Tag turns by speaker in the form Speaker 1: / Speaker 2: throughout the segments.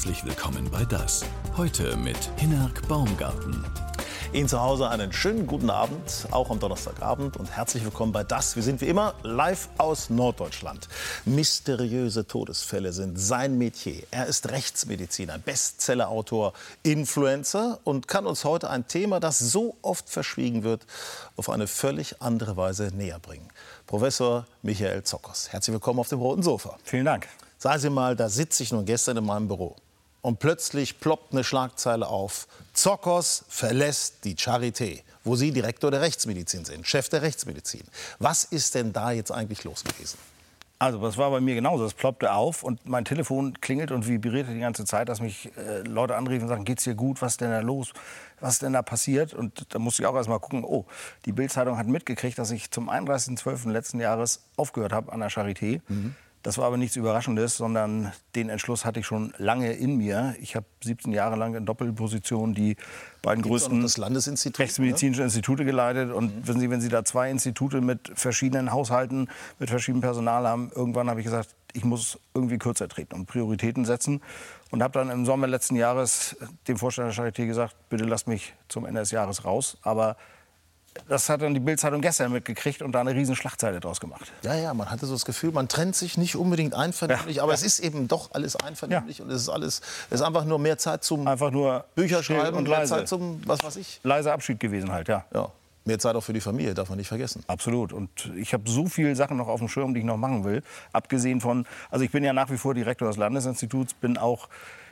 Speaker 1: Herzlich willkommen bei Das. Heute mit Hinnerk Baumgarten.
Speaker 2: Ihnen zu Hause einen schönen guten Abend, auch am Donnerstagabend und herzlich willkommen bei Das. Wir sind wie immer live aus Norddeutschland. Mysteriöse Todesfälle sind sein Metier. Er ist Rechtsmediziner, Bestsellerautor, Influencer und kann uns heute ein Thema, das so oft verschwiegen wird, auf eine völlig andere Weise näher bringen. Professor Michael Zockers, herzlich willkommen auf dem roten Sofa.
Speaker 3: Vielen Dank.
Speaker 2: Sagen Sie mal, da sitze ich nun gestern in meinem Büro und plötzlich ploppt eine Schlagzeile auf. Zockers verlässt die Charité, wo Sie Direktor der Rechtsmedizin sind, Chef der Rechtsmedizin. Was ist denn da jetzt eigentlich los gewesen?
Speaker 3: Also, das war bei mir genauso. Es ploppte auf und mein Telefon klingelt und vibrierte die ganze Zeit, dass mich äh, Leute anriefen und sagen: Geht's dir gut? Was ist denn da los? Was ist denn da passiert? Und da musste ich auch erst mal gucken: Oh, die Bild-Zeitung hat mitgekriegt, dass ich zum 31.12. letzten Jahres aufgehört habe an der Charité. Mhm. Das war aber nichts Überraschendes, sondern den Entschluss hatte ich schon lange in mir. Ich habe 17 Jahre lang in Doppelposition die beiden Gibt's größten
Speaker 2: das Landesinstitut, ne?
Speaker 3: rechtsmedizinischen ne? Institute geleitet. Und mhm. wissen Sie, wenn Sie da zwei Institute mit verschiedenen Haushalten, mit verschiedenem Personal haben, irgendwann habe ich gesagt, ich muss irgendwie kürzer treten und Prioritäten setzen. Und habe dann im Sommer letzten Jahres dem Vorstand der Charité gesagt, bitte lasst mich zum Ende des Jahres raus. Aber das hat dann die Bildzeitung gestern mitgekriegt und da eine riesen Schlagzeile draus gemacht.
Speaker 2: Ja, ja, man hatte so das Gefühl, man trennt sich nicht unbedingt einvernehmlich, ja, aber ja. es ist eben doch alles einvernehmlich ja. und es ist alles, es ist einfach nur mehr Zeit zum
Speaker 3: einfach nur
Speaker 2: Bücherschreiben und mehr Zeit zum was weiß ich.
Speaker 3: Leiser Abschied gewesen halt, ja.
Speaker 2: Ja. Mehr Zeit auch für die Familie, darf man nicht vergessen.
Speaker 3: Absolut. Und ich habe so viele Sachen noch auf dem Schirm, die ich noch machen will. Abgesehen von, also ich bin ja nach wie vor Direktor des Landesinstituts, bin auch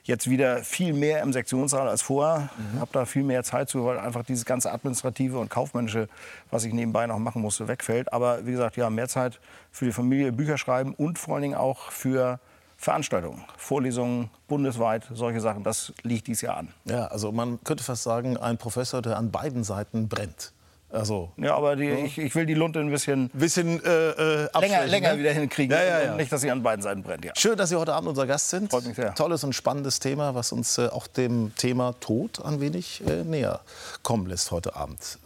Speaker 3: jetzt wieder viel mehr im Sektionssaal als vorher. Mhm. Habe da viel mehr Zeit zu, weil einfach dieses ganze administrative und kaufmännische, was ich nebenbei noch machen musste, wegfällt. Aber wie gesagt, ja, mehr Zeit für die Familie, Bücher schreiben und vor allen Dingen auch für Veranstaltungen, Vorlesungen bundesweit, solche Sachen, das liegt dieses Jahr an.
Speaker 2: Ja, also man könnte fast sagen, ein Professor, der an beiden Seiten brennt.
Speaker 3: Also, ja, aber die, ja. Ich, ich, will die Lunte ein bisschen,
Speaker 2: bisschen äh,
Speaker 3: äh, länger, länger
Speaker 2: ne?
Speaker 3: wieder hinkriegen.
Speaker 2: Ja, ja, ja.
Speaker 3: Nicht, dass sie an beiden Seiten brennt. Ja.
Speaker 2: Schön, dass Sie heute Abend unser Gast sind.
Speaker 3: Freut mich sehr.
Speaker 2: Tolles und spannendes Thema, was uns äh, auch dem Thema Tod ein wenig äh, näher kommen lässt heute Abend.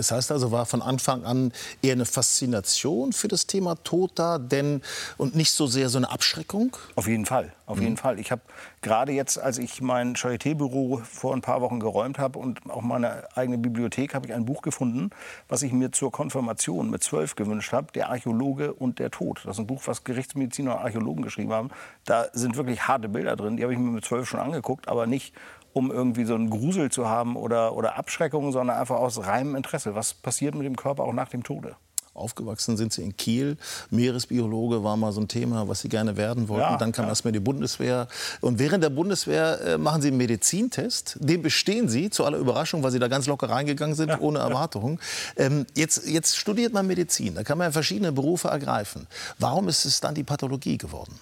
Speaker 2: Das heißt also, war von Anfang an eher eine Faszination für das Thema Tod da, denn und nicht so sehr so eine Abschreckung?
Speaker 3: Auf jeden Fall, auf mhm. jeden Fall. Ich habe gerade jetzt, als ich mein Charité-Büro vor ein paar Wochen geräumt habe und auch meine eigene Bibliothek, habe ich ein Buch gefunden, was ich mir zur Konfirmation mit zwölf gewünscht habe, Der Archäologe und der Tod. Das ist ein Buch, was Gerichtsmediziner und Archäologen geschrieben haben. Da sind wirklich harte Bilder drin, die habe ich mir mit zwölf schon angeguckt, aber nicht um irgendwie so einen Grusel zu haben oder, oder Abschreckung, sondern einfach aus reinem Interesse. Was passiert mit dem Körper auch nach dem Tode?
Speaker 2: Aufgewachsen sind Sie in Kiel. Meeresbiologe war mal so ein Thema, was Sie gerne werden wollten. Ja, Dann kam ja. erstmal die Bundeswehr. Und während der Bundeswehr äh, machen Sie einen Medizintest. Den bestehen Sie, zu aller Überraschung, weil Sie da ganz locker reingegangen sind, ja, ohne Erwartung. Ähm, jetzt, jetzt studiert man Medizin. Da kann man ja verschiedene Berufe ergreifen. Warum ist es dann die Pathologie geworden?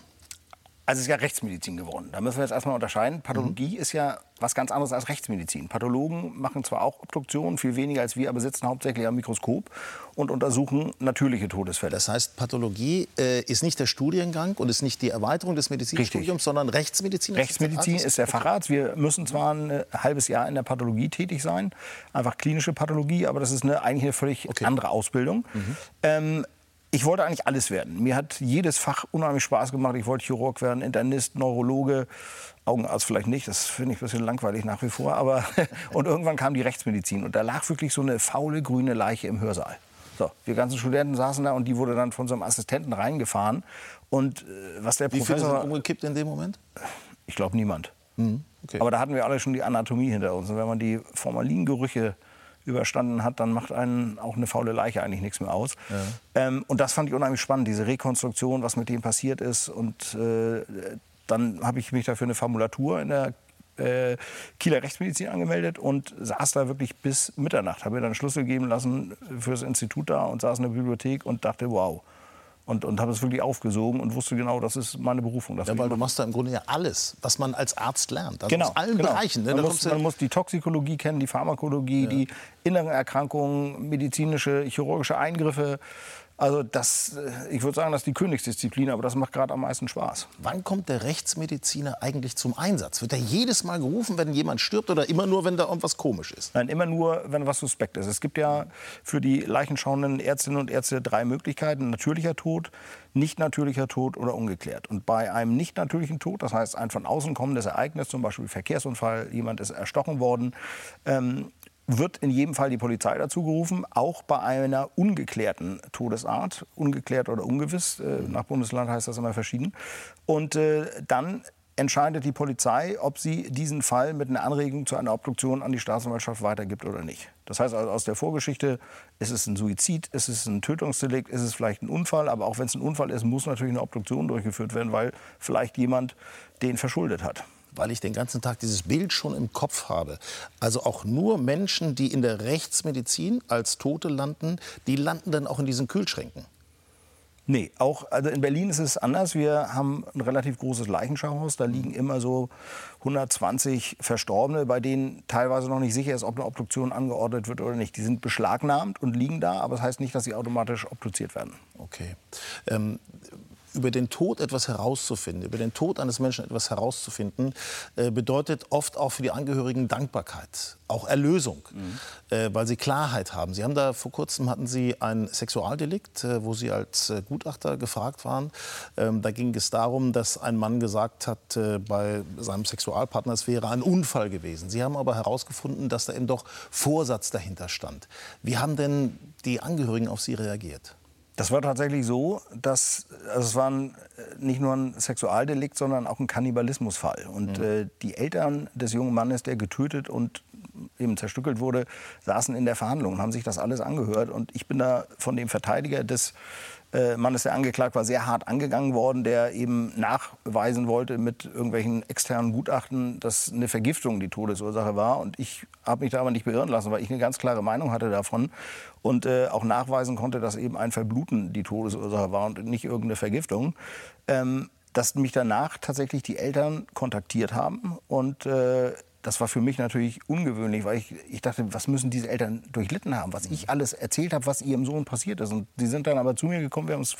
Speaker 3: Also es ist ja Rechtsmedizin geworden. Da müssen wir jetzt erstmal unterscheiden. Pathologie mhm. ist ja was ganz anderes als Rechtsmedizin. Pathologen machen zwar auch Obduktionen, viel weniger als wir, aber sitzen hauptsächlich am Mikroskop und untersuchen natürliche Todesfälle.
Speaker 2: Das heißt, Pathologie äh, ist nicht der Studiengang und ist nicht die Erweiterung des Medizinstudiums, Richtig. sondern Rechtsmedizin?
Speaker 3: Rechtsmedizin ist der Facharzt. Wir müssen zwar ein halbes Jahr in der Pathologie tätig sein, einfach klinische Pathologie, aber das ist eine, eigentlich eine völlig okay. andere Ausbildung. Mhm. Ähm, ich wollte eigentlich alles werden. Mir hat jedes Fach unheimlich Spaß gemacht. Ich wollte Chirurg werden, Internist, Neurologe, Augenarzt vielleicht nicht. Das finde ich ein bisschen langweilig nach wie vor. Aber und irgendwann kam die Rechtsmedizin und da lag wirklich so eine faule grüne Leiche im Hörsaal. So, wir ganzen Studenten saßen da und die wurde dann von so einem Assistenten reingefahren. Und äh, was der
Speaker 2: Wie
Speaker 3: Professor
Speaker 2: viele sind umgekippt in dem Moment?
Speaker 3: Ich glaube niemand. Mhm, okay. Aber da hatten wir alle schon die Anatomie hinter uns. Und wenn man die Formalingerüche überstanden hat, dann macht einen auch eine faule Leiche eigentlich nichts mehr aus. Ja. Ähm, und das fand ich unheimlich spannend, diese Rekonstruktion, was mit dem passiert ist. Und äh, dann habe ich mich dafür eine Formulatur in der äh, Kieler Rechtsmedizin angemeldet und saß da wirklich bis Mitternacht. Habe mir dann Schlüssel geben lassen für das Institut da und saß in der Bibliothek und dachte, wow und, und habe es wirklich aufgesogen und wusste genau, das ist meine Berufung.
Speaker 2: ja, weil du machst da im Grunde ja alles, was man als Arzt lernt.
Speaker 3: Also genau,
Speaker 2: aus allen
Speaker 3: genau.
Speaker 2: Bereichen.
Speaker 3: Ne? Man, muss, man muss die Toxikologie kennen, die Pharmakologie, ja. die inneren Erkrankungen, medizinische, chirurgische Eingriffe. Also das, äh, ich würde sagen, das ist die Königsdisziplin, aber das macht gerade am meisten Spaß.
Speaker 2: Wann kommt der Rechtsmediziner eigentlich zum Einsatz? Wird er jedes Mal gerufen, wenn jemand stirbt oder immer nur, wenn da irgendwas komisch ist?
Speaker 3: Nein, immer nur, wenn was suspekt ist. Es gibt ja für die leichenschauenden Ärztinnen und Ärzte drei Möglichkeiten. Natürlicher Tod, nicht natürlicher Tod oder ungeklärt. Und bei einem nicht natürlichen Tod, das heißt ein von außen kommendes Ereignis, zum Beispiel Verkehrsunfall, jemand ist erstochen worden, ähm, wird in jedem Fall die Polizei dazu gerufen, auch bei einer ungeklärten Todesart, ungeklärt oder ungewiss, äh, nach Bundesland heißt das immer verschieden. Und äh, dann entscheidet die Polizei, ob sie diesen Fall mit einer Anregung zu einer Obduktion an die Staatsanwaltschaft weitergibt oder nicht. Das heißt also aus der Vorgeschichte, ist es ein Suizid, ist es ein Tötungsdelikt, ist es vielleicht ein Unfall, aber auch wenn es ein Unfall ist, muss natürlich eine Obduktion durchgeführt werden, weil vielleicht jemand den verschuldet hat
Speaker 2: weil ich den ganzen Tag dieses Bild schon im Kopf habe. Also auch nur Menschen, die in der Rechtsmedizin als Tote landen, die landen dann auch in diesen Kühlschränken.
Speaker 3: Nee, auch also in Berlin ist es anders. Wir haben ein relativ großes Leichenschauhaus. Da liegen immer so 120 Verstorbene, bei denen teilweise noch nicht sicher ist, ob eine Obduktion angeordnet wird oder nicht. Die sind beschlagnahmt und liegen da, aber das heißt nicht, dass sie automatisch obduziert werden.
Speaker 2: Okay. Ähm, über den Tod etwas herauszufinden, über den Tod eines Menschen etwas herauszufinden, äh, bedeutet oft auch für die Angehörigen Dankbarkeit, auch Erlösung, mhm. äh, weil sie Klarheit haben. Sie haben da vor kurzem hatten Sie ein Sexualdelikt, äh, wo Sie als Gutachter gefragt waren. Ähm, da ging es darum, dass ein Mann gesagt hat, bei seinem Sexualpartner es wäre ein Unfall gewesen. Sie haben aber herausgefunden, dass da eben doch Vorsatz dahinter stand. Wie haben denn die Angehörigen auf Sie reagiert?
Speaker 3: Das war tatsächlich so, dass also es war ein, nicht nur ein Sexualdelikt, sondern auch ein Kannibalismusfall. Und mhm. äh, die Eltern des jungen Mannes, der getötet und eben zerstückelt wurde, saßen in der Verhandlung und haben sich das alles angehört. Und ich bin da von dem Verteidiger des äh, Mann ist der angeklagt war, sehr hart angegangen worden, der eben nachweisen wollte mit irgendwelchen externen Gutachten, dass eine Vergiftung die Todesursache war. Und ich habe mich da aber nicht beirren lassen, weil ich eine ganz klare Meinung hatte davon und äh, auch nachweisen konnte, dass eben ein Verbluten die Todesursache war und nicht irgendeine Vergiftung. Ähm, dass mich danach tatsächlich die Eltern kontaktiert haben und äh, das war für mich natürlich ungewöhnlich, weil ich, ich dachte, was müssen diese Eltern durchlitten haben, was ich alles erzählt habe, was ihrem Sohn passiert ist. Und die sind dann aber zu mir gekommen, wir haben uns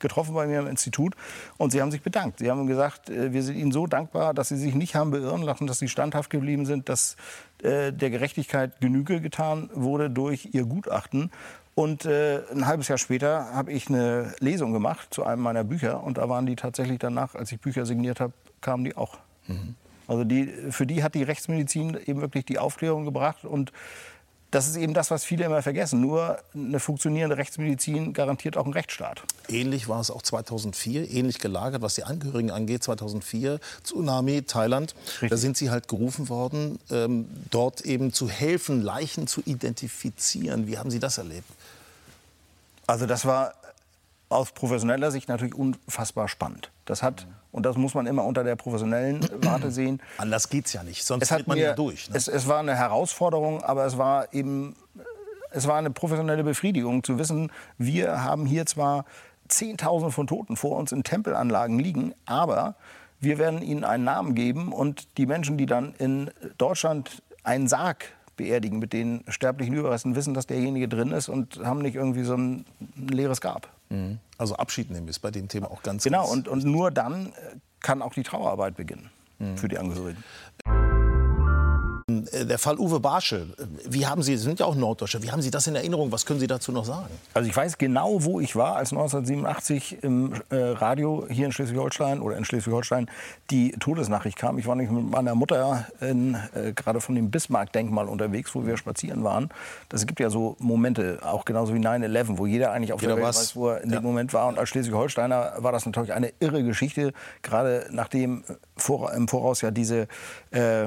Speaker 3: getroffen bei mir im Institut und sie haben sich bedankt. Sie haben gesagt, äh, wir sind ihnen so dankbar, dass sie sich nicht haben beirren lassen, dass sie standhaft geblieben sind, dass äh, der Gerechtigkeit Genüge getan wurde durch ihr Gutachten. Und äh, ein halbes Jahr später habe ich eine Lesung gemacht zu einem meiner Bücher. Und da waren die tatsächlich danach, als ich Bücher signiert habe, kamen die auch. Mhm. Also die, für die hat die Rechtsmedizin eben wirklich die Aufklärung gebracht und das ist eben das, was viele immer vergessen. Nur eine funktionierende Rechtsmedizin garantiert auch einen Rechtsstaat.
Speaker 2: Ähnlich war es auch 2004, ähnlich gelagert, was die Angehörigen angeht. 2004, Tsunami, Thailand. Richtig. Da sind sie halt gerufen worden, ähm, dort eben zu helfen, Leichen zu identifizieren. Wie haben Sie das erlebt?
Speaker 3: Also das war aus professioneller Sicht natürlich unfassbar spannend. Das hat, und das muss man immer unter der professionellen Warte sehen.
Speaker 2: Anders geht es ja nicht, sonst geht man mir, ja durch.
Speaker 3: Ne? Es, es, war eine Herausforderung, aber es war eben es war eine professionelle Befriedigung zu wissen, wir haben hier zwar Zehntausende von Toten vor uns in Tempelanlagen liegen, aber wir werden ihnen einen Namen geben und die Menschen, die dann in Deutschland einen Sarg beerdigen mit den sterblichen Überresten, wissen, dass derjenige drin ist und haben nicht irgendwie so ein leeres Grab.
Speaker 2: Mhm. Also Abschied nehmen ist bei dem Thema auch ganz
Speaker 3: Genau, und, und nur dann kann auch die Trauerarbeit beginnen mhm. für die Angehörigen.
Speaker 2: Äh, der Fall Uwe Barschel, wie haben Sie, Sie sind ja auch Norddeutscher, wie haben Sie das in Erinnerung? Was können Sie dazu noch sagen?
Speaker 3: Also ich weiß genau, wo ich war, als 1987 im äh, Radio hier in Schleswig-Holstein oder in Schleswig-Holstein die Todesnachricht kam. Ich war nicht mit meiner Mutter in, äh, gerade von dem Bismarck-Denkmal unterwegs, wo wir spazieren waren. Das gibt ja so Momente, auch genauso wie 9-11, wo jeder eigentlich auf jeder der Welt weiß, wo er in ja. dem Moment war. Und als Schleswig-Holsteiner war das natürlich eine irre Geschichte, gerade nachdem vor, im Voraus ja diese äh,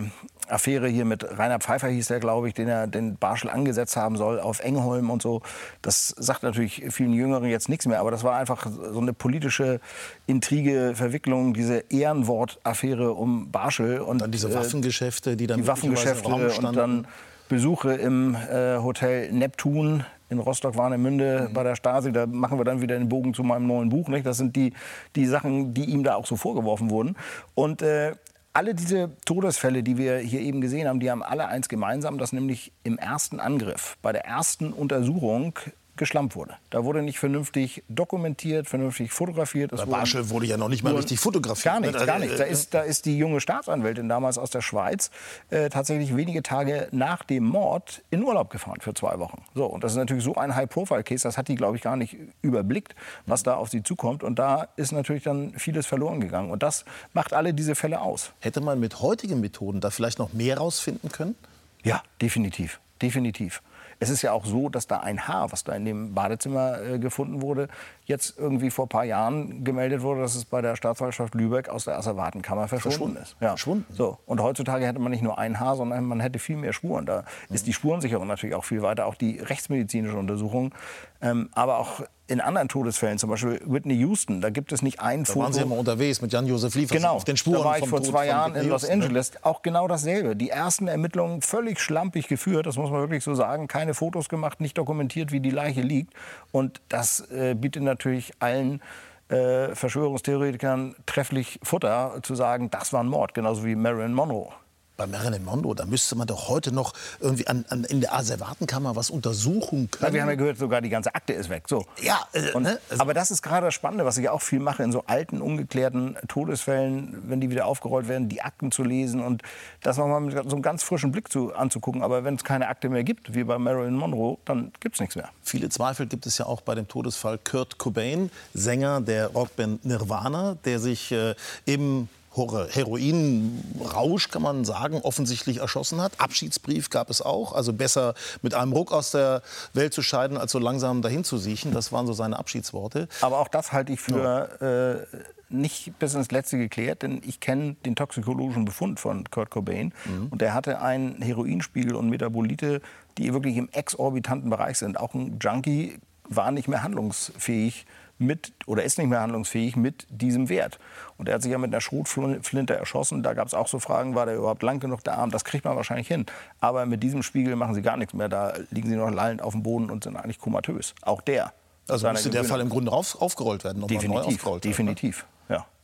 Speaker 3: Affäre hier mit Rainer Pfeiffer hieß der, glaube ich, den er den Barschel angesetzt haben soll auf Engholm und so. Das sagt natürlich vielen Jüngeren jetzt nichts mehr, aber das war einfach so eine politische Intrige, Verwicklung, diese Ehrenwort-Affäre um Barschel
Speaker 2: und dann diese äh, Waffengeschäfte, die dann
Speaker 3: die Waffengeschäfte und dann Besuche im äh, Hotel Neptun in Rostock-Warnemünde mhm. bei der Stasi. Da machen wir dann wieder den Bogen zu meinem neuen Buch. Nicht? Das sind die, die Sachen, die ihm da auch so vorgeworfen wurden. Und äh, alle diese Todesfälle, die wir hier eben gesehen haben, die haben alle eins gemeinsam, dass nämlich im ersten Angriff, bei der ersten Untersuchung geschlampt wurde. Da wurde nicht vernünftig dokumentiert, vernünftig fotografiert.
Speaker 2: Bei Barschel wurde ja noch nicht mal richtig fotografiert.
Speaker 3: Gar nichts, gar nichts. Da ist, da ist die junge Staatsanwältin damals aus der Schweiz äh, tatsächlich wenige Tage nach dem Mord in Urlaub gefahren für zwei Wochen. So, und das ist natürlich so ein High-Profile-Case, das hat die, glaube ich, gar nicht überblickt, was da auf sie zukommt. Und da ist natürlich dann vieles verloren gegangen. Und das macht alle diese Fälle aus.
Speaker 2: Hätte man mit heutigen Methoden da vielleicht noch mehr rausfinden können?
Speaker 3: Ja, definitiv. Definitiv. Es ist ja auch so, dass da ein Haar, was da in dem Badezimmer äh, gefunden wurde, jetzt irgendwie vor ein paar Jahren gemeldet wurde, dass es bei der Staatsanwaltschaft Lübeck aus der Asservatenkammer verschwunden, verschwunden ist. Ja. Verschwunden. So. Und heutzutage hätte man nicht nur ein Haar, sondern man hätte viel mehr Spuren. Da mhm. ist die Spurensicherung natürlich auch viel weiter, auch die rechtsmedizinische Untersuchung. Ähm, aber auch in anderen Todesfällen, zum Beispiel Whitney Houston, da gibt es nicht ein
Speaker 2: da
Speaker 3: Foto.
Speaker 2: Da waren Sie immer unterwegs mit Jan-Josef Liefers
Speaker 3: genau,
Speaker 2: auf den Spuren.
Speaker 3: Da war ich vor zwei Jahren in Los ne? Angeles. Auch genau dasselbe. Die ersten Ermittlungen völlig schlampig geführt, das muss man wirklich so sagen. Keine Fotos gemacht, nicht dokumentiert, wie die Leiche liegt. Und das äh, bietet natürlich allen äh, Verschwörungstheoretikern trefflich Futter, zu sagen, das war ein Mord, genauso wie Marilyn Monroe
Speaker 2: bei Marilyn Monroe, da müsste man doch heute noch irgendwie an, an, in der Asservatenkammer was untersuchen können.
Speaker 3: Na, wir haben ja gehört, sogar die ganze Akte ist weg. So.
Speaker 2: Ja, äh,
Speaker 3: Und, ne? also aber das ist gerade das Spannende, was ich auch viel mache in so alten, ungeklärten Todesfällen, wenn die wieder aufgerollt werden, die Akten zu lesen und das nochmal mit so einem ganz frischen Blick zu, anzugucken. Aber wenn es keine Akte mehr gibt, wie bei Marilyn Monroe, dann gibt es nichts mehr.
Speaker 2: Viele Zweifel gibt es ja auch bei dem Todesfall Kurt Cobain, Sänger der Rockband Nirvana, der sich äh, eben Heroinrausch, kann man sagen, offensichtlich erschossen hat. Abschiedsbrief gab es auch. Also besser mit einem Ruck aus der Welt zu scheiden, als so langsam dahin zu siechen. Das waren so seine Abschiedsworte.
Speaker 3: Aber auch das halte ich für ja. äh, nicht bis ins Letzte geklärt, denn ich kenne den toxikologischen Befund von Kurt Cobain. Mhm. Und er hatte einen Heroinspiegel und Metabolite, die wirklich im exorbitanten Bereich sind. Auch ein Junkie war nicht mehr handlungsfähig mit oder ist nicht mehr handlungsfähig mit diesem Wert. Und er hat sich ja mit einer Schrotflinte erschossen. Da gab es auch so Fragen, war der überhaupt lang genug der Arm? Das kriegt man wahrscheinlich hin. Aber mit diesem Spiegel machen sie gar nichts mehr. Da liegen sie noch lallend auf dem Boden und sind eigentlich komatös. Auch der.
Speaker 2: Also müsste der Fall im Grunde auf, aufgerollt werden,
Speaker 3: definitiv, neu aufgerollt werden. Ne?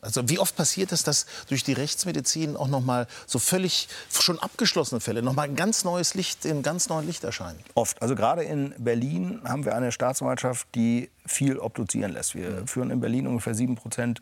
Speaker 2: Also wie oft passiert es, dass durch die Rechtsmedizin auch noch mal so völlig schon abgeschlossene Fälle noch mal ein ganz neues Licht in ganz neuen Licht erscheinen?
Speaker 3: Oft. Also gerade in Berlin haben wir eine Staatsanwaltschaft, die viel obduzieren lässt. Wir mhm. führen in Berlin ungefähr 7 Prozent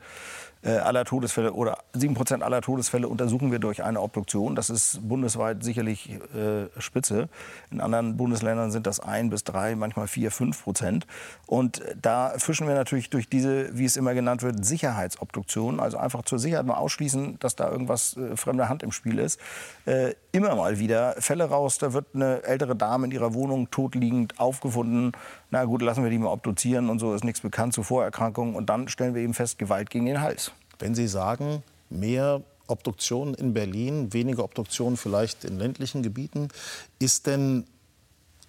Speaker 3: aller Todesfälle oder 7 Prozent aller Todesfälle untersuchen wir durch eine Obduktion. Das ist bundesweit sicherlich äh, Spitze. In anderen Bundesländern sind das 1 bis 3, manchmal 4, 5 Prozent. Und da fischen wir natürlich durch diese, wie es immer genannt wird, Sicherheitsobduktion, also einfach zur Sicherheit mal ausschließen, dass da irgendwas äh, fremder Hand im Spiel ist, äh, immer mal wieder Fälle raus. Da wird eine ältere Dame in ihrer Wohnung totliegend aufgefunden. Na gut, lassen wir die mal obduzieren und so ist nichts bekannt zu Vorerkrankungen. Und dann stellen wir eben fest, Gewalt gegen den Hals.
Speaker 2: Wenn Sie sagen, mehr Obduktionen in Berlin, weniger Obduktionen vielleicht in ländlichen Gebieten, ist denn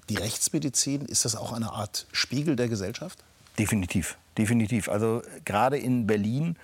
Speaker 2: die Rechtsmedizin, ist das auch eine Art Spiegel der Gesellschaft?
Speaker 3: Definitiv, definitiv. Also gerade in Berlin,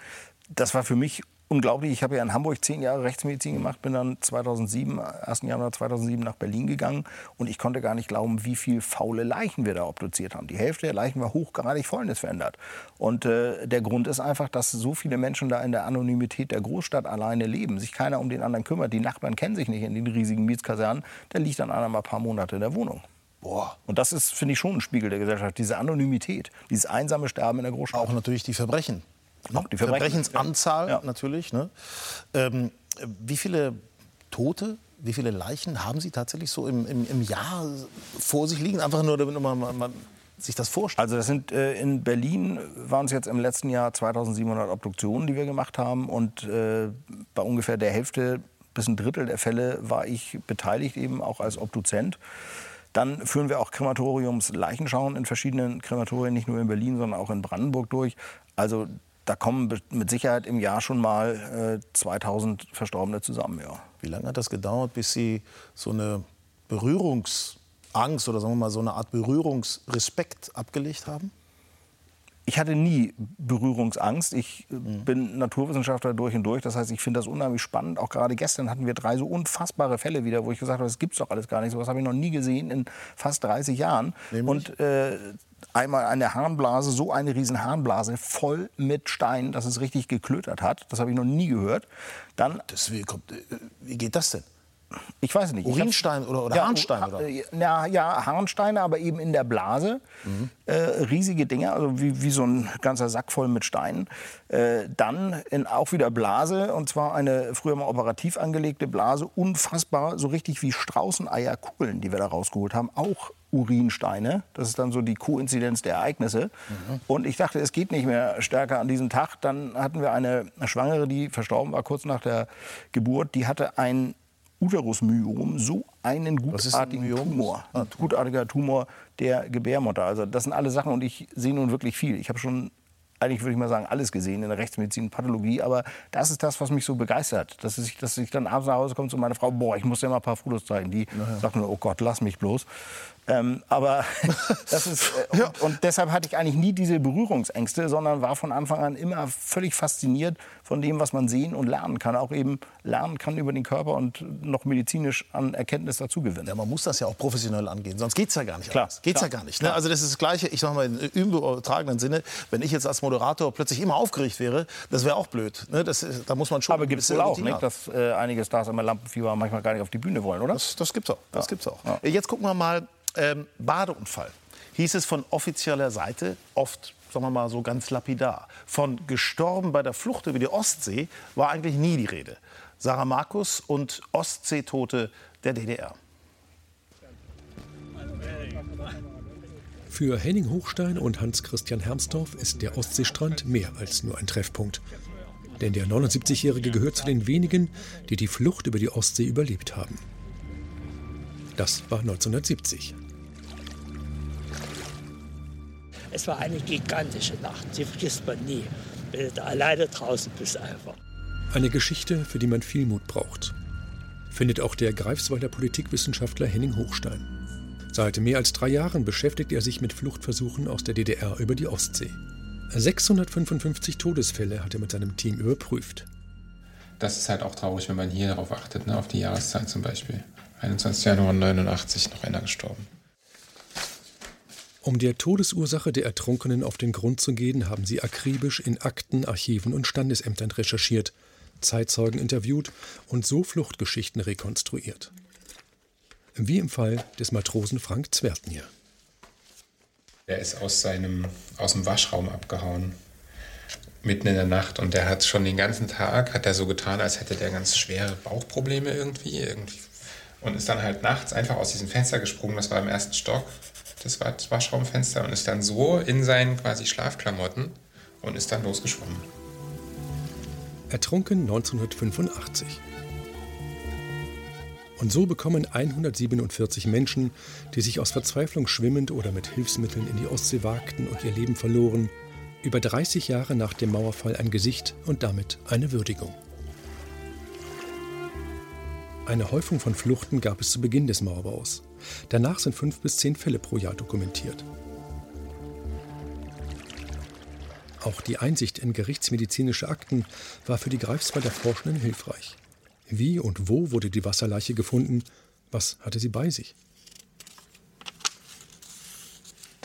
Speaker 3: das war für mich unglaublich. Ich habe ja in Hamburg zehn Jahre Rechtsmedizin gemacht, bin dann 2007, 1. Januar 2007 nach Berlin gegangen und ich konnte gar nicht glauben, wie viel faule Leichen wir da obduziert haben. Die Hälfte der Leichen war hochgradig fäulnisverändert. Und äh, der Grund ist einfach, dass so viele Menschen da in der Anonymität der Großstadt alleine leben, sich keiner um den anderen kümmert. Die Nachbarn kennen sich nicht in den riesigen Mietskasernen. Der liegt dann einer mal ein paar Monate in der Wohnung. Boah. Und das ist, finde ich, schon ein Spiegel der Gesellschaft. Diese Anonymität, dieses einsame Sterben in der Großstadt.
Speaker 2: Auch natürlich die Verbrechen. Auch die Verbrechensanzahl ja. natürlich. Ne? Ähm, wie viele Tote, wie viele Leichen haben Sie tatsächlich so im, im, im Jahr vor sich liegen? Einfach nur, damit man, man sich das vorstellt.
Speaker 3: Also das sind äh, in Berlin waren es jetzt im letzten Jahr 2700 Obduktionen, die wir gemacht haben und äh, bei ungefähr der Hälfte bis ein Drittel der Fälle war ich beteiligt eben auch als Obduzent. Dann führen wir auch Krematoriums-Leichenschauen in verschiedenen Krematorien, nicht nur in Berlin, sondern auch in Brandenburg durch. Also da kommen mit Sicherheit im Jahr schon mal äh, 2000 Verstorbene zusammen. Ja.
Speaker 2: Wie lange hat das gedauert, bis Sie so eine Berührungsangst oder sagen wir mal so eine Art Berührungsrespekt abgelegt haben?
Speaker 3: Ich hatte nie Berührungsangst. Ich äh, mhm. bin Naturwissenschaftler durch und durch. Das heißt, ich finde das unheimlich spannend. Auch gerade gestern hatten wir drei so unfassbare Fälle wieder, wo ich gesagt habe, das gibt's doch alles gar nicht. So was habe ich noch nie gesehen in fast 30 Jahren. Nämlich? Und äh, einmal eine Harnblase, so eine riesen Harnblase, voll mit Steinen, dass es richtig geklötert hat. Das habe ich noch nie gehört.
Speaker 2: Dann, das, wie, kommt, äh, wie geht das denn?
Speaker 3: Ich weiß nicht.
Speaker 2: Urinstein oder, oder
Speaker 3: ja,
Speaker 2: Harnstein? Oder?
Speaker 3: Ja, ja, Harnsteine, aber eben in der Blase. Mhm. Äh, riesige Dinger, also wie, wie so ein ganzer Sack voll mit Steinen. Äh, dann in, auch wieder Blase, und zwar eine früher mal operativ angelegte Blase. Unfassbar, so richtig wie Straußeneierkugeln, die wir da rausgeholt haben. Auch Urinsteine. Das ist dann so die Koinzidenz der Ereignisse. Mhm. Und ich dachte, es geht nicht mehr stärker an diesem Tag. Dann hatten wir eine Schwangere, die verstorben war kurz nach der Geburt. Die hatte ein Uterusmyom, so einen gutartigen ein Tumor. Ein gutartiger Tumor der Gebärmutter. Also das sind alle Sachen und ich sehe nun wirklich viel. Ich habe schon eigentlich würde ich mal sagen, alles gesehen in der Rechtsmedizin, Pathologie. Aber das ist das, was mich so begeistert. Dass ich, dass ich dann abends nach Hause komme zu meiner Frau, boah, ich muss dir mal ein paar Fotos zeigen. Die naja. sagt nur, oh Gott, lass mich bloß. Ähm, aber das ist, äh, ja. und, und, deshalb hatte ich eigentlich nie diese Berührungsängste, sondern war von Anfang an immer völlig fasziniert von dem, was man sehen und lernen kann. Auch eben lernen kann über den Körper und noch medizinisch an Erkenntnis dazu gewinnen.
Speaker 2: Ja, man muss das ja auch professionell angehen, sonst geht es ja gar nicht. Klar, geht's klar. ja gar nicht. Ne? Also das ist das Gleiche, ich sage mal im übertragenen Sinne, wenn ich jetzt als Moderator plötzlich immer aufgeregt wäre, das wäre auch blöd. Ne? Das, da muss man schon.
Speaker 3: Aber gibt es wohl auch, nicht, dass äh, einige Stars immer Lampenfieber manchmal gar nicht auf die Bühne wollen, oder?
Speaker 2: Das, das gibt's auch. Das ja. gibt's auch. Ja. Jetzt gucken wir mal ähm, Badeunfall. Hieß es von offizieller Seite oft sagen wir mal so ganz lapidar. Von gestorben bei der Flucht über die Ostsee war eigentlich nie die Rede. Sarah Markus und Ostseetote der DDR.
Speaker 1: Für Henning Hochstein und Hans-Christian Hermsdorf ist der Ostseestrand mehr als nur ein Treffpunkt. Denn der 79-Jährige gehört zu den wenigen, die die Flucht über die Ostsee überlebt haben. Das war 1970.
Speaker 4: Es war eine gigantische Nacht, die vergisst man nie, wenn du da alleine draußen bist einfach.
Speaker 1: Eine Geschichte, für die man viel Mut braucht. Findet auch der Greifswalder Politikwissenschaftler Henning Hochstein. Seit mehr als drei Jahren beschäftigt er sich mit Fluchtversuchen aus der DDR über die Ostsee. 655 Todesfälle hat er mit seinem Team überprüft.
Speaker 5: Das ist halt auch traurig, wenn man hier darauf achtet, ne, auf die Jahreszeit zum Beispiel. 21. Januar 89 noch einer gestorben.
Speaker 1: Um der Todesursache der Ertrunkenen auf den Grund zu gehen, haben sie akribisch in Akten, Archiven und Standesämtern recherchiert, Zeitzeugen interviewt und so Fluchtgeschichten rekonstruiert. Wie im Fall des Matrosen Frank Zwertnier.
Speaker 5: Er ist aus, seinem, aus dem Waschraum abgehauen, mitten in der Nacht. Und der hat schon den ganzen Tag, hat er so getan, als hätte der ganz schwere Bauchprobleme irgendwie. irgendwie und ist dann halt nachts einfach aus diesem Fenster gesprungen, das war im ersten Stock, das Waschraumfenster und ist dann so in seinen quasi Schlafklamotten und ist dann losgeschwommen.
Speaker 1: Ertrunken 1985. Und so bekommen 147 Menschen, die sich aus Verzweiflung schwimmend oder mit Hilfsmitteln in die Ostsee wagten und ihr Leben verloren, über 30 Jahre nach dem Mauerfall ein Gesicht und damit eine Würdigung. Eine Häufung von Fluchten gab es zu Beginn des Mauerbaus. Danach sind fünf bis zehn Fälle pro Jahr dokumentiert. Auch die Einsicht in gerichtsmedizinische Akten war für die Greifswalder Forschenden hilfreich. Wie und wo wurde die Wasserleiche gefunden? Was hatte sie bei sich?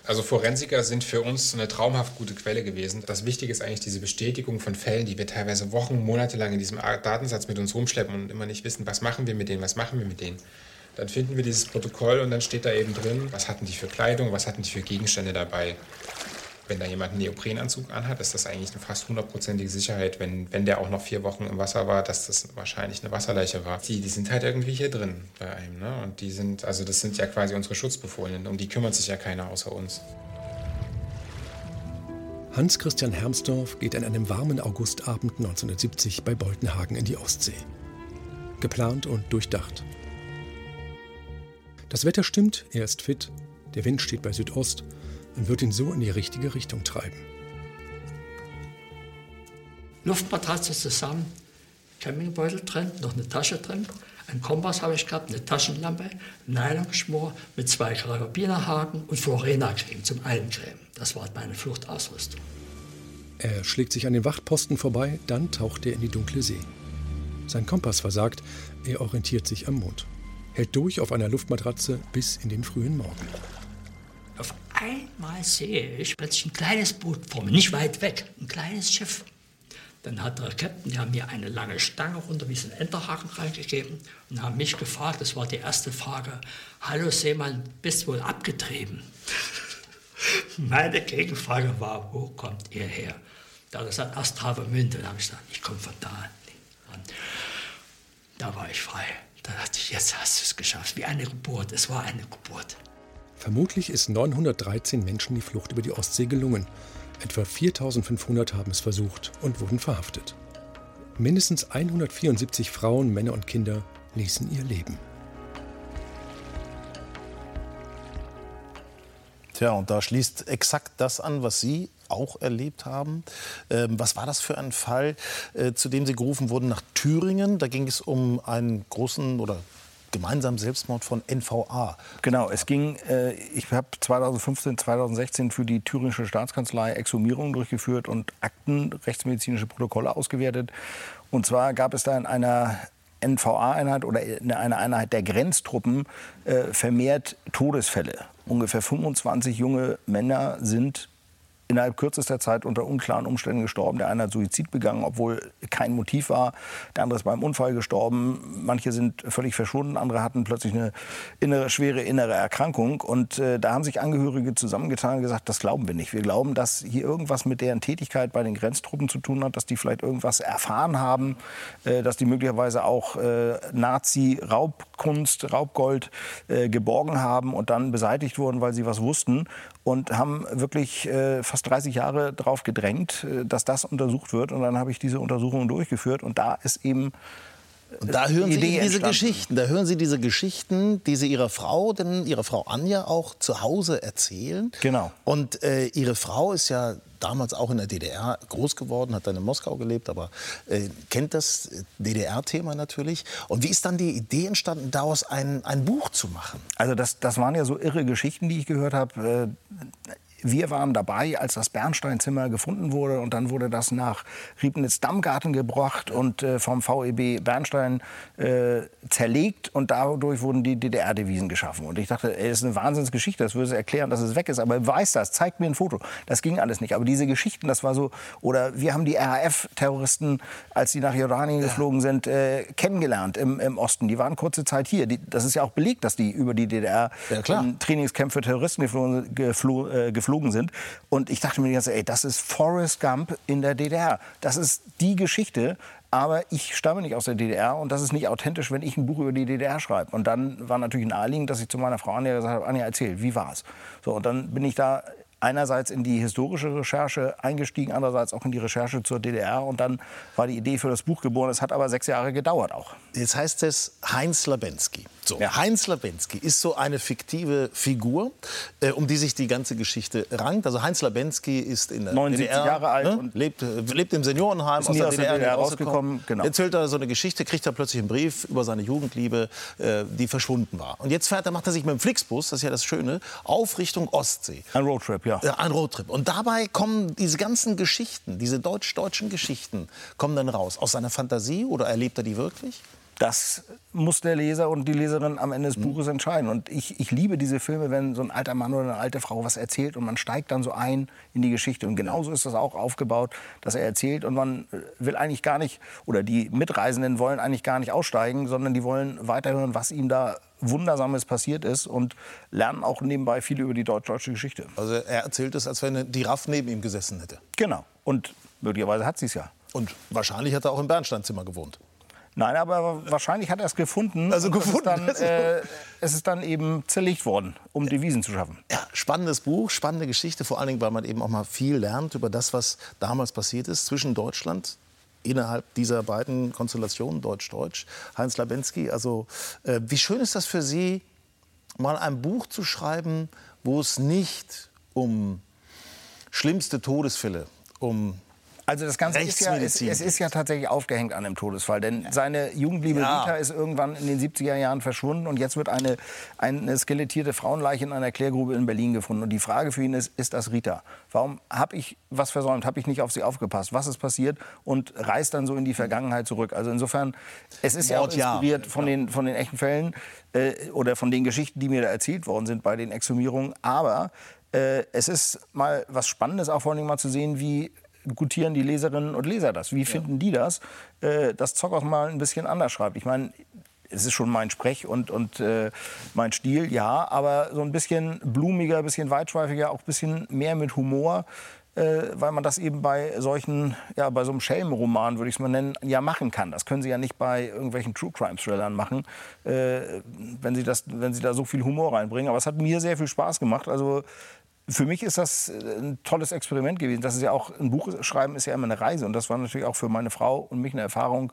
Speaker 5: Also Forensiker sind für uns eine traumhaft gute Quelle gewesen. Das Wichtige ist eigentlich diese Bestätigung von Fällen, die wir teilweise Wochen, Monate lang in diesem Datensatz mit uns rumschleppen und immer nicht wissen, was machen wir mit denen, was machen wir mit denen. Dann finden wir dieses Protokoll und dann steht da eben drin, was hatten die für Kleidung, was hatten die für Gegenstände dabei. Wenn da jemand einen Neoprenanzug anhat, ist das eigentlich eine fast hundertprozentige Sicherheit, wenn, wenn der auch noch vier Wochen im Wasser war, dass das wahrscheinlich eine Wasserleiche war. Die, die sind halt irgendwie hier drin bei einem. Ne? Und die sind, also das sind ja quasi unsere Schutzbefohlenen. Um die kümmert sich ja keiner außer uns.
Speaker 1: Hans-Christian Hermsdorf geht an einem warmen Augustabend 1970 bei Boltenhagen in die Ostsee. Geplant und durchdacht. Das Wetter stimmt, er ist fit, der Wind steht bei Südost und wird ihn so in die richtige Richtung treiben.
Speaker 4: Luftmatratze zusammen, Campingbeutel drin, noch eine Tasche drin, ein Kompass habe ich gehabt, eine Taschenlampe, Nylonschmor mit zwei Karabinerhaken und Florena-Creme zum Eincremen. Das war meine Fluchtausrüstung.
Speaker 1: Er schlägt sich an den Wachtposten vorbei, dann taucht er in die dunkle See. Sein Kompass versagt, er orientiert sich am Mond. Hält durch auf einer Luftmatratze bis in den frühen Morgen.
Speaker 4: Auf einmal sehe ich plötzlich ein kleines Boot vor mir, nicht weit weg, ein kleines Schiff. Dann hat der Captain, haben mir eine lange Stange runter wie so einen Enterhaken reingegeben und haben mich gefragt, das war die erste Frage, hallo Seemann, bist wohl abgetrieben? Meine Gegenfrage war, wo kommt ihr her? Da hat er gesagt, erst Travemünde. Da habe ich gesagt, ich komme von da. Da war ich frei. Da dachte ich, jetzt hast du es geschafft. Wie eine Geburt. Es war eine Geburt.
Speaker 1: Vermutlich ist 913 Menschen die Flucht über die Ostsee gelungen. Etwa 4500 haben es versucht und wurden verhaftet. Mindestens 174 Frauen, Männer und Kinder ließen ihr Leben.
Speaker 2: Tja, und da schließt exakt das an, was Sie auch erlebt haben. Ähm, was war das für ein Fall, äh, zu dem Sie gerufen wurden nach Thüringen? Da ging es um einen großen oder gemeinsamen Selbstmord von NVA.
Speaker 3: Genau, es ging, äh, ich habe 2015, 2016 für die thüringische Staatskanzlei Exhumierungen durchgeführt und Akten, rechtsmedizinische Protokolle ausgewertet. Und zwar gab es da in einer NVA-Einheit oder in einer Einheit der Grenztruppen äh, vermehrt Todesfälle. Ungefähr 25 junge Männer sind innerhalb kürzester Zeit unter unklaren Umständen gestorben. Der eine hat Suizid begangen, obwohl kein Motiv war. Der andere ist beim Unfall gestorben. Manche sind völlig verschwunden, andere hatten plötzlich eine innere, schwere innere Erkrankung. Und äh, da haben sich Angehörige zusammengetan und gesagt, das glauben wir nicht. Wir glauben, dass hier irgendwas mit deren Tätigkeit bei den Grenztruppen zu tun hat, dass die vielleicht irgendwas erfahren haben, äh, dass die möglicherweise auch äh, Nazi-Raubkunst, Raubgold äh, geborgen haben und dann beseitigt wurden, weil sie was wussten und haben wirklich äh, fast 30 Jahre darauf gedrängt, äh, dass das untersucht wird. Und dann habe ich diese Untersuchungen durchgeführt. Und da ist eben
Speaker 2: und da hören Sie diese entstanden. Geschichten, da hören Sie diese Geschichten, die Sie Ihrer Frau, denn Ihre Frau Anja auch zu Hause erzählen.
Speaker 3: Genau.
Speaker 2: Und äh, Ihre Frau ist ja damals auch in der DDR groß geworden, hat dann in Moskau gelebt, aber äh, kennt das DDR-Thema natürlich. Und wie ist dann die Idee entstanden, daraus ein, ein Buch zu machen?
Speaker 3: Also das, das waren ja so irre Geschichten, die ich gehört habe. Äh, wir waren dabei, als das Bernsteinzimmer gefunden wurde und dann wurde das nach Riebnitz-Dammgarten gebracht und äh, vom VEB Bernstein äh, zerlegt und dadurch wurden die DDR-Devisen geschaffen. Und ich dachte, ey, das ist eine Wahnsinnsgeschichte, das würde erklären, dass es weg ist, aber weiß das, zeigt mir ein Foto. Das ging alles nicht. Aber diese Geschichten, das war so, oder wir haben die RAF-Terroristen, als die nach Jordanien geflogen sind, äh, kennengelernt im, im, Osten. Die waren kurze Zeit hier. Die, das ist ja auch belegt, dass die über die DDR ja, Trainingskämpfe Terroristen geflogen, geflo, äh, geflogen geflogen sind. Und ich dachte mir die ganze Zeit, ey, das ist Forrest Gump in der DDR. Das ist die Geschichte. Aber ich stamme nicht aus der DDR und das ist nicht authentisch, wenn ich ein Buch über die DDR schreibe. Und dann war natürlich naheliegend, dass ich zu meiner Frau Anja gesagt habe, Anja, erzähl, wie war's? So, und dann bin ich da einerseits in die historische Recherche eingestiegen, andererseits auch in die Recherche zur DDR. Und dann war die Idee für das Buch geboren. Es hat aber sechs Jahre gedauert auch.
Speaker 2: Jetzt heißt es Heinz Labensky. So, ja. Heinz Labensky ist so eine fiktive Figur, äh, um die sich die ganze Geschichte rankt. Also Heinz Labensky ist in der
Speaker 3: 79
Speaker 2: DDR,
Speaker 3: Jahre alt
Speaker 2: ne? und lebt, äh, lebt im Seniorenheim
Speaker 3: aus der, aus der DDR, rausgekommen.
Speaker 2: Genau. Erzählt er so eine Geschichte, kriegt er plötzlich einen Brief über seine Jugendliebe, äh, die verschwunden war. Und jetzt fährt er, macht er sich mit dem Flixbus, das ist ja das Schöne, auf Richtung Ostsee.
Speaker 3: Ein Roadtrip, ja.
Speaker 2: Ein Roadtrip. Und dabei kommen diese ganzen Geschichten, diese deutsch-deutschen Geschichten, kommen dann raus. Aus seiner Fantasie oder erlebt er die wirklich?
Speaker 3: Das muss der Leser und die Leserin am Ende des mhm. Buches entscheiden. Und ich, ich liebe diese Filme, wenn so ein alter Mann oder eine alte Frau was erzählt und man steigt dann so ein in die Geschichte. Und genauso ist das auch aufgebaut, dass er erzählt und man äh, will eigentlich gar nicht, oder die Mitreisenden wollen eigentlich gar nicht aussteigen, sondern die wollen weiterhören, was ihm da Wundersames passiert ist und lernen auch nebenbei viel über die deutsch-deutsche Geschichte.
Speaker 2: Also er erzählt es, als wenn eine Giraffe neben ihm gesessen hätte.
Speaker 3: Genau. Und möglicherweise hat sie es ja.
Speaker 2: Und wahrscheinlich hat er auch im Bernsteinzimmer gewohnt.
Speaker 3: Nein, aber wahrscheinlich hat er es gefunden.
Speaker 2: Also gefunden.
Speaker 3: Es ist, dann, äh, es ist dann eben zerlegt worden, um Devisen zu schaffen.
Speaker 2: Ja, spannendes Buch, spannende Geschichte, vor allen Dingen, weil man eben auch mal viel lernt über das, was damals passiert ist zwischen Deutschland innerhalb dieser beiden Konstellationen, Deutsch-Deutsch, Heinz Labensky. Also, äh, wie schön ist das für Sie, mal ein Buch zu schreiben, wo es nicht um schlimmste Todesfälle, um
Speaker 3: also das Ganze ist ja, es, es, ist ja tatsächlich aufgehängt an dem Todesfall. Denn seine Jugendliebe ja. Rita ist irgendwann in den 70er Jahren verschwunden. Und jetzt wird eine, eine skelettierte Frauenleiche in einer Klärgrube in Berlin gefunden. Und die Frage für ihn ist, ist das Rita? Warum habe ich was versäumt? Habe ich nicht auf sie aufgepasst? Was ist passiert? Und reist dann so in die Vergangenheit zurück. Also insofern, es ist Mord, ja auch inspiriert ja. Von, den, von den echten Fällen äh, oder von den Geschichten, die mir da erzählt worden sind bei den Exhumierungen. Aber äh, es ist mal was Spannendes auch vor allem mal zu sehen, wie gutieren die Leserinnen und Leser das? Wie finden die das, äh, dass Zockers mal ein bisschen anders schreibt? Ich meine, es ist schon mein Sprech und, und äh, mein Stil, ja, aber so ein bisschen blumiger, ein bisschen weitschweifiger, auch ein bisschen mehr mit Humor. Äh, weil man das eben bei solchen, ja, bei so einem Schelmenroman, würde ich es mal nennen, ja machen kann. Das können Sie ja nicht bei irgendwelchen True Crime Thrillern machen, äh, wenn, Sie das, wenn Sie da so viel Humor reinbringen. Aber es hat mir sehr viel Spaß gemacht. Also für mich ist das äh, ein tolles Experiment gewesen. Das ist ja auch ein Buch schreiben ist ja immer eine Reise und das war natürlich auch für meine Frau und mich eine Erfahrung,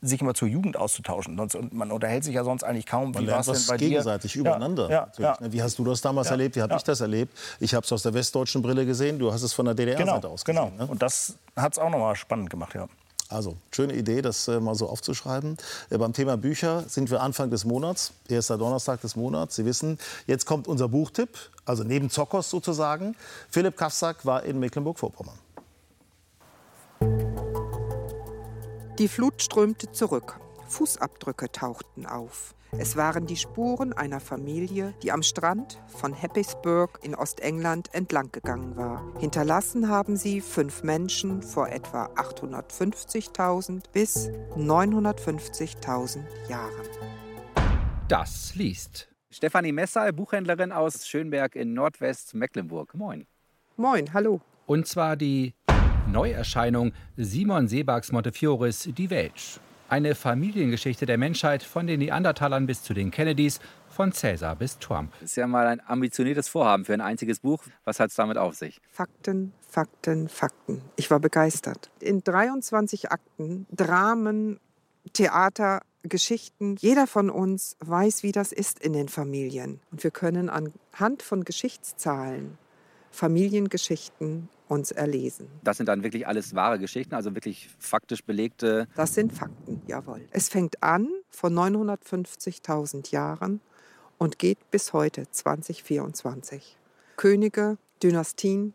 Speaker 3: sich immer zur Jugend auszutauschen. und man unterhält sich ja sonst eigentlich kaum.
Speaker 2: Man wie war es denn bei
Speaker 3: gegenseitig
Speaker 2: dir? übereinander. Ja, ja, ja. Wie hast du das damals erlebt? Wie habe ich das erlebt? Ich habe es aus der westdeutschen Brille gesehen. Du hast es von der DDR-Seite
Speaker 3: genau,
Speaker 2: aus
Speaker 3: gesehen. Genau. Ne? Und das hat es auch noch mal spannend gemacht. Ja.
Speaker 2: Also, schöne Idee, das äh, mal so aufzuschreiben. Äh, beim Thema Bücher sind wir Anfang des Monats, erster Donnerstag des Monats. Sie wissen, jetzt kommt unser Buchtipp, also neben Zockers sozusagen. Philipp Kafsack war in Mecklenburg-Vorpommern.
Speaker 6: Die Flut strömte zurück. Fußabdrücke tauchten auf. Es waren die Spuren einer Familie, die am Strand von Happisburg in Ostengland entlang gegangen war. Hinterlassen haben sie fünf Menschen vor etwa 850.000 bis 950.000 Jahren.
Speaker 7: Das liest Stefanie Messer, Buchhändlerin aus Schönberg in Nordwest-Mecklenburg. Moin.
Speaker 6: Moin, hallo.
Speaker 7: Und zwar die Neuerscheinung Simon Sebags Montefioris Die Welt. Eine Familiengeschichte der Menschheit von den Neandertalern bis zu den Kennedys, von Cäsar bis Trump. Das ist ja mal ein ambitioniertes Vorhaben für ein einziges Buch. Was hat es damit auf sich?
Speaker 6: Fakten, Fakten, Fakten. Ich war begeistert. In 23 Akten, Dramen, Theater, Geschichten. Jeder von uns weiß, wie das ist in den Familien. Und wir können anhand von Geschichtszahlen Familiengeschichten uns erlesen.
Speaker 7: Das sind dann wirklich alles wahre Geschichten, also wirklich faktisch belegte.
Speaker 6: Das sind Fakten, jawohl. Es fängt an vor 950.000 Jahren und geht bis heute 2024. Könige, Dynastien,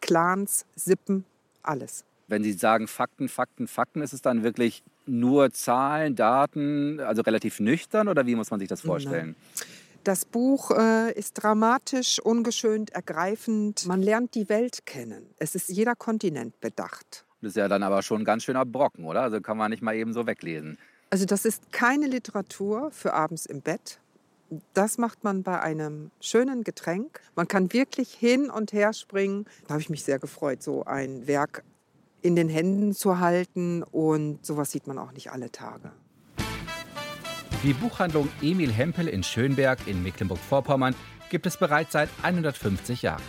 Speaker 6: Clans, Sippen, alles.
Speaker 7: Wenn Sie sagen Fakten, Fakten, Fakten, ist es dann wirklich nur Zahlen, Daten, also relativ nüchtern oder wie muss man sich das vorstellen?
Speaker 6: Nein. Das Buch äh, ist dramatisch, ungeschönt, ergreifend. Man lernt die Welt kennen. Es ist jeder Kontinent bedacht.
Speaker 7: Das ist ja dann aber schon ein ganz schöner Brocken, oder? Also kann man nicht mal eben so weglesen.
Speaker 6: Also das ist keine Literatur für abends im Bett. Das macht man bei einem schönen Getränk. Man kann wirklich hin und her springen. Da habe ich mich sehr gefreut, so ein Werk in den Händen zu halten. Und sowas sieht man auch nicht alle Tage.
Speaker 7: Die Buchhandlung Emil Hempel in Schönberg in Mecklenburg-Vorpommern gibt es bereits seit 150 Jahren.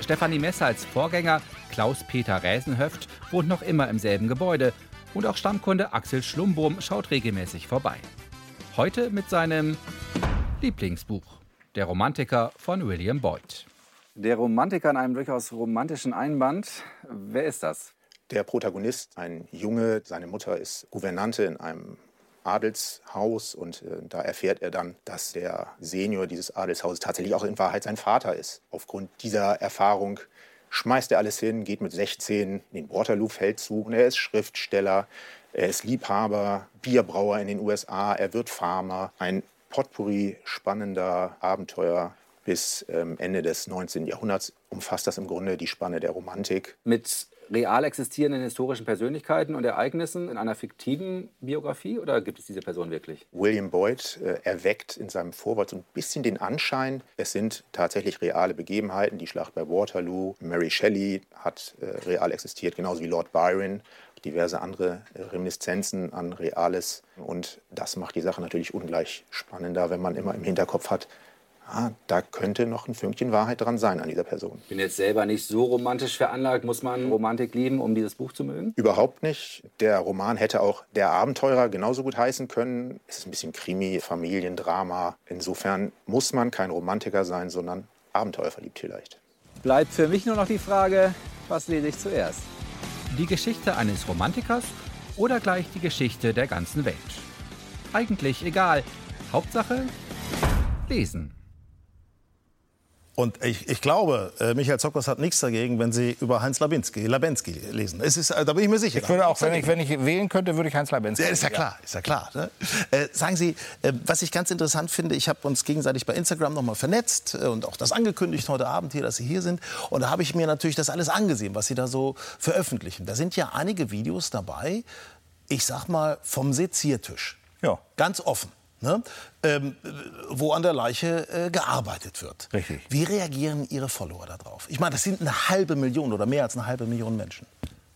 Speaker 7: Stefanie Messer als Vorgänger, Klaus-Peter Räsenhöft, wohnt noch immer im selben Gebäude und auch Stammkunde Axel Schlumbrum schaut regelmäßig vorbei. Heute mit seinem Lieblingsbuch, Der Romantiker von William Boyd. Der Romantiker in einem durchaus romantischen Einband. Wer ist das?
Speaker 8: Der Protagonist, ein Junge, seine Mutter ist Gouvernante in einem Adelshaus und äh, da erfährt er dann, dass der Senior dieses Adelshauses tatsächlich auch in Wahrheit sein Vater ist. Aufgrund dieser Erfahrung schmeißt er alles hin, geht mit 16 in den Waterloo-Feldzug und er ist Schriftsteller, er ist Liebhaber, Bierbrauer in den USA, er wird Farmer. Ein Potpourri spannender Abenteuer bis ähm, Ende des 19. Jahrhunderts umfasst das im Grunde die Spanne der Romantik.
Speaker 7: Mit real existierenden historischen Persönlichkeiten und Ereignissen in einer fiktiven Biografie oder gibt es diese Person wirklich?
Speaker 8: William Boyd äh, erweckt in seinem Vorwort so ein bisschen den Anschein, es sind tatsächlich reale Begebenheiten. Die Schlacht bei Waterloo, Mary Shelley hat äh, real existiert, genauso wie Lord Byron diverse andere Reminiszenzen an Reales. Und das macht die Sache natürlich ungleich spannender, wenn man immer im Hinterkopf hat, ah, da könnte noch ein Fünkchen Wahrheit dran sein an dieser Person.
Speaker 7: Ich bin jetzt selber nicht so romantisch veranlagt. Muss man Romantik lieben, um dieses Buch zu mögen?
Speaker 8: Überhaupt nicht. Der Roman hätte auch Der Abenteurer genauso gut heißen können. Es ist ein bisschen Krimi, Familiendrama. Insofern muss man kein Romantiker sein, sondern abenteuerverliebt vielleicht.
Speaker 7: Bleibt für mich nur noch die Frage, was lese ich zuerst? Die Geschichte eines Romantikers oder gleich die Geschichte der ganzen Welt? Eigentlich egal. Hauptsache lesen.
Speaker 2: Und ich, ich glaube, äh, Michael Zockers hat nichts dagegen, wenn Sie über Heinz Labinski, Labensky lesen. Es ist, äh, da bin ich mir sicher.
Speaker 3: Ich würde auch, wenn ich, wenn ich wählen könnte, würde ich Heinz Labensky.
Speaker 2: Ja, ist ja klar, ist ja klar. Ne? Äh, sagen Sie, äh, was ich ganz interessant finde, ich habe uns gegenseitig bei Instagram noch mal vernetzt äh, und auch das angekündigt heute Abend hier, dass Sie hier sind. Und da habe ich mir natürlich das alles angesehen, was Sie da so veröffentlichen. Da sind ja einige Videos dabei, ich sag mal, vom Seziertisch.
Speaker 3: Ja.
Speaker 2: Ganz offen. Ne? Ähm, wo an der Leiche äh, gearbeitet wird.
Speaker 3: Richtig.
Speaker 2: Wie reagieren Ihre Follower darauf? Ich meine, das sind eine halbe Million oder mehr als eine halbe Million Menschen.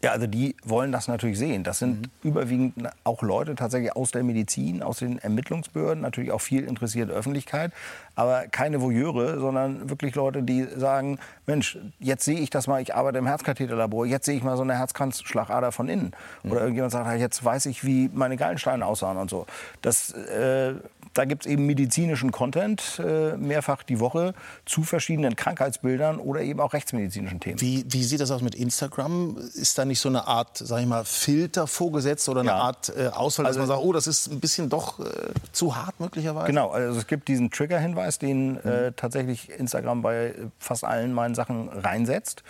Speaker 3: Ja, also die wollen das natürlich sehen. Das sind
Speaker 2: Mhm.
Speaker 3: überwiegend auch Leute tatsächlich aus der Medizin, aus den Ermittlungsbehörden, natürlich auch viel interessierte Öffentlichkeit, aber keine Voyeure, sondern wirklich Leute, die sagen, Mensch, jetzt sehe ich das mal, ich arbeite im Herzkatheterlabor, jetzt sehe ich mal so eine Herzkranzschlagader von innen.
Speaker 2: Mhm.
Speaker 3: Oder irgendjemand sagt, "Ah, jetzt weiß ich, wie meine Gallensteine aussahen und so. Das, äh, da gibt es eben medizinischen Content äh, mehrfach die Woche zu verschiedenen Krankheitsbildern oder eben auch rechtsmedizinischen Themen.
Speaker 2: Wie, wie sieht das aus mit Instagram? Ist da nicht so eine Art, sag ich mal, Filter vorgesetzt oder eine
Speaker 3: Ja.
Speaker 2: Art äh, Auswahl, dass
Speaker 3: Also-
Speaker 2: man sagt, oh, das ist ein bisschen doch äh, zu hart möglicherweise?
Speaker 3: Genau, also es gibt diesen Trigger-Hinweis, den äh, tatsächlich Instagram bei fast allen meinen Sachen reinsetzt.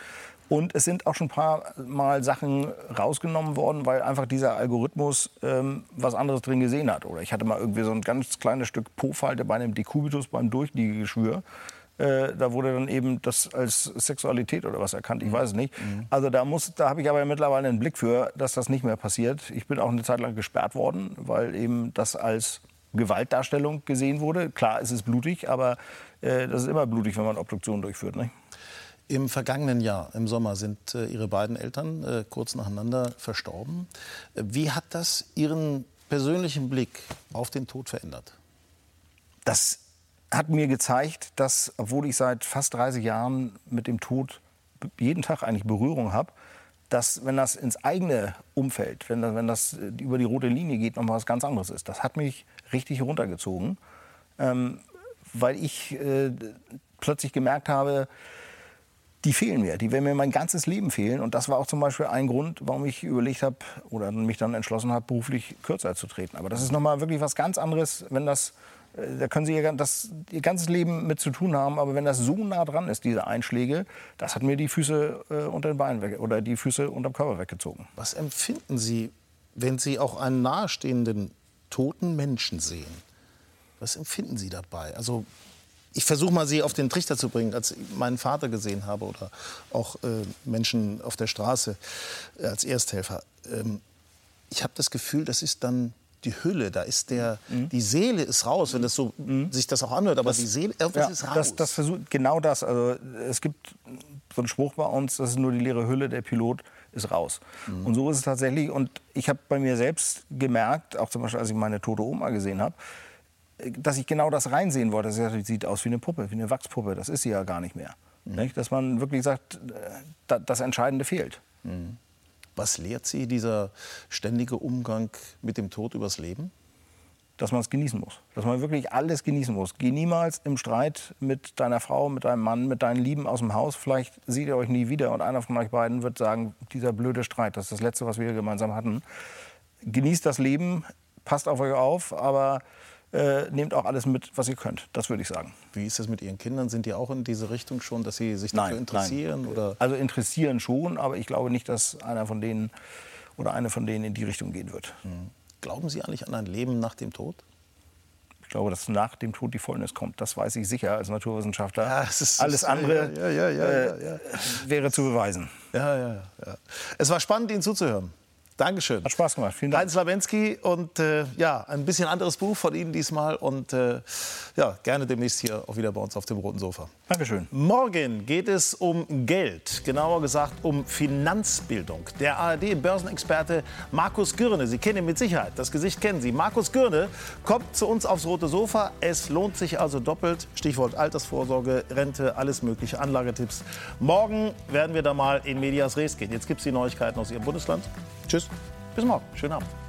Speaker 3: Und es sind auch schon ein paar Mal Sachen rausgenommen worden, weil einfach dieser Algorithmus ähm, was anderes drin gesehen hat. Oder ich hatte mal irgendwie so ein ganz kleines Stück Po-Falte bei einem Dekubitus beim Durchliegegeschwür. Äh, da wurde dann eben das als Sexualität oder was erkannt, ich weiß es nicht. Also da, muss- da habe ich aber mittlerweile einen Blick für, dass das nicht mehr passiert. Ich bin auch eine Zeit lang gesperrt worden, weil eben das als Gewaltdarstellung gesehen wurde. Klar, es ist blutig, aber äh, das ist immer blutig, wenn man Obduktionen durchführt. Ne?
Speaker 2: Im vergangenen Jahr, im Sommer, sind äh, Ihre beiden Eltern äh, kurz nacheinander verstorben. Wie hat das Ihren persönlichen Blick auf den Tod verändert?
Speaker 3: Das hat mir gezeigt, dass, obwohl ich seit fast 30 Jahren mit dem Tod jeden Tag eigentlich Berührung habe, dass, wenn das ins eigene Umfeld, wenn das, wenn das äh, über die rote Linie geht, noch mal was ganz anderes ist. Das hat mich richtig runtergezogen, ähm, weil ich äh, plötzlich gemerkt habe, die fehlen mir. Die werden mir mein ganzes Leben fehlen. Und das war auch zum Beispiel ein Grund, warum ich überlegt habe oder mich dann entschlossen habe, beruflich kürzer zu treten. Aber das ist nochmal wirklich was ganz anderes, wenn das, äh, da können Sie ihr, das, ihr ganzes Leben mit zu tun haben. Aber wenn das so nah dran ist, diese Einschläge, das hat mir die Füße äh, unter den Beinen weg, oder die Füße unterm Körper weggezogen.
Speaker 2: Was empfinden Sie, wenn Sie auch einen nahestehenden toten Menschen sehen? Was empfinden Sie dabei? Also ich versuche mal, Sie auf den Trichter zu bringen, als ich meinen Vater gesehen habe oder auch äh, Menschen auf der Straße äh, als Ersthelfer. Ähm, ich habe das Gefühl, das ist dann die Hülle, da ist der, die Seele ist raus, wenn das so sich das auch anhört, aber die Seele, irgendwas ist raus.
Speaker 3: das, das versucht, genau das. Also, es gibt so einen Spruch bei uns, das ist nur die leere Hülle, der Pilot ist raus.
Speaker 2: Mhm.
Speaker 3: Und so ist es tatsächlich. Und ich habe bei mir selbst gemerkt, auch zum Beispiel, als ich meine tote Oma gesehen habe, dass ich genau das reinsehen wollte. Die sieht aus wie eine Puppe, wie eine Wachspuppe. Das ist sie ja gar nicht mehr.
Speaker 2: Mhm.
Speaker 3: Dass man wirklich sagt, äh, da- das Entscheidende fehlt.
Speaker 2: Was lehrt Sie dieser ständige Umgang mit dem Tod übers Leben?
Speaker 3: Dass man es genießen muss. Dass man wirklich alles genießen muss. Geh niemals im Streit mit deiner Frau, mit deinem Mann, mit deinen Lieben aus dem Haus. Vielleicht seht ihr euch nie wieder und einer von euch beiden wird sagen, dieser blöde Streit, das ist das Letzte, was wir gemeinsam hatten. Genießt das Leben, passt auf euch auf, aber äh, nehmt auch alles mit, was ihr könnt. Das würde ich sagen.
Speaker 2: Wie ist das mit Ihren Kindern? Sind die auch in diese Richtung schon, dass sie sich dafür interessieren? Oder?
Speaker 3: Also interessieren schon, aber ich glaube nicht, dass einer von denen oder eine von denen in die Richtung gehen wird.
Speaker 2: Glauben Sie eigentlich an ein Leben nach dem Tod?
Speaker 3: Ich glaube, dass nach dem Tod die Fäulnis kommt. Das weiß ich sicher als Naturwissenschaftler.
Speaker 2: Ja, es ist-
Speaker 3: Alles
Speaker 2: es-
Speaker 3: andere
Speaker 2: ja, ja,
Speaker 3: äh, wäre zu beweisen.
Speaker 2: Ja, ja, ja. Es war spannend, Ihnen zuzuhören. Dankeschön.
Speaker 3: Hat Spaß gemacht. Vielen Dank.
Speaker 2: Heinz Labensky und äh, ja, ein bisschen anderes Buch von Ihnen diesmal und äh, ja, gerne demnächst hier auch wieder bei uns auf dem roten Sofa.
Speaker 3: Dankeschön.
Speaker 2: Morgen geht es um Geld, genauer gesagt um Finanzbildung. Der ARD-Börsenexperte Markus Gürne, Sie kennen ihn mit Sicherheit, das Gesicht kennen Sie. Markus Gürne kommt zu uns aufs rote Sofa. Es lohnt sich also doppelt. Stichwort Altersvorsorge, Rente, alles mögliche Anlagetipps. Morgen werden wir da mal in Medias Res gehen. Jetzt gibt es die Neuigkeiten aus Ihrem Bundesland. Tschüss, Pismo, šiandien.